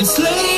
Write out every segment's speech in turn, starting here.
It's late.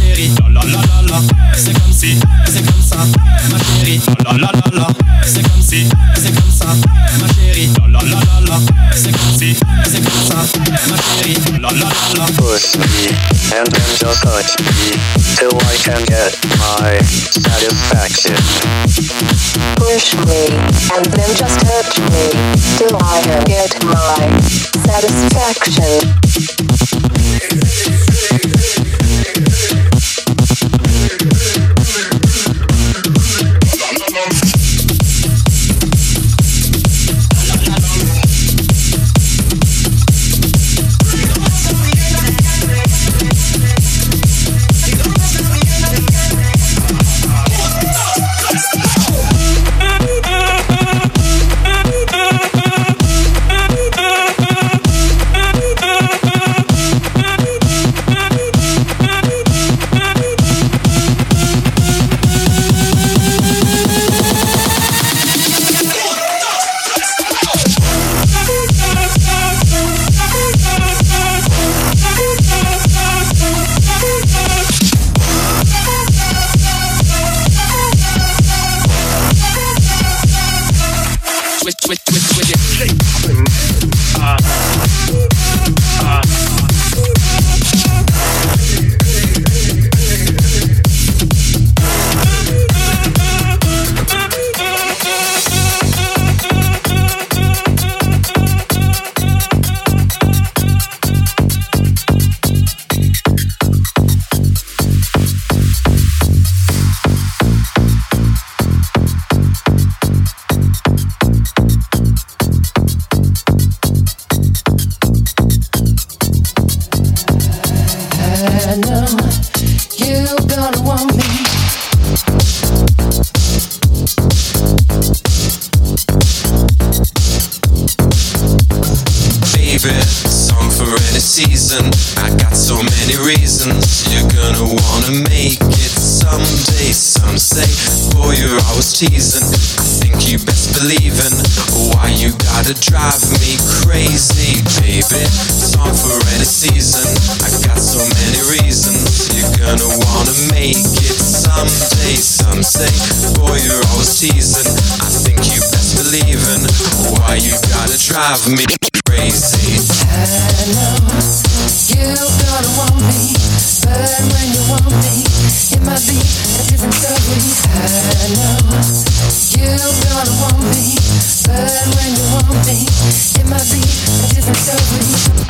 chérie, la la la la C'est comme si, c'est comme ça, ma chérie, la la la la. C'est comme si, c'est comme ça, ma chérie, la la la la C'est comme si, c'est comme ça, ma chérie, la la la la. Push me, and then just touch me Till I can get my satisfaction. Push me, and then just touch me Till I can get my satisfaction. Twist, twist, twist with it. Uh. many reasons you're gonna wanna make it someday. Some say, boy, you're always teasing. I think you best believing. Why you gotta drive me crazy, baby? Song for any season. I got so many reasons you're gonna wanna make it someday. Some say, boy, you're always teasing. I think you best believing. Why you gotta drive me? Crazy. I know you gonna want me, but when you want me, it might be a different story. I know you gonna want me, but when you want me, it might be a different story.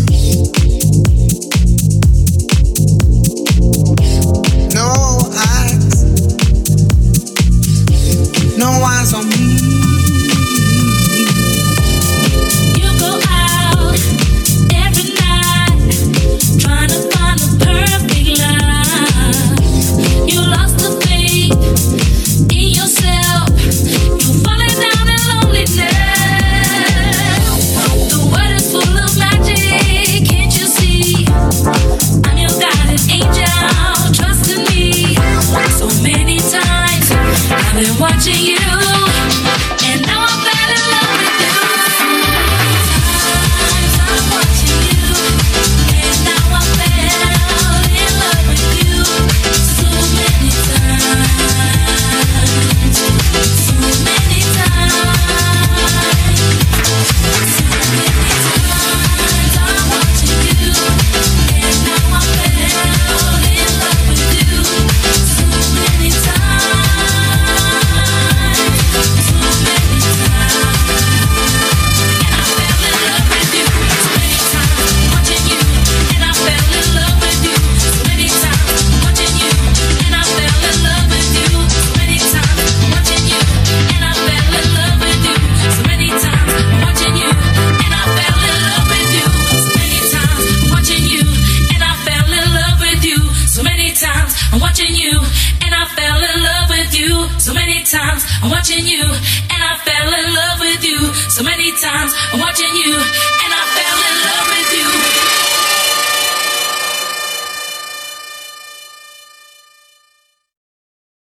I've been watching you.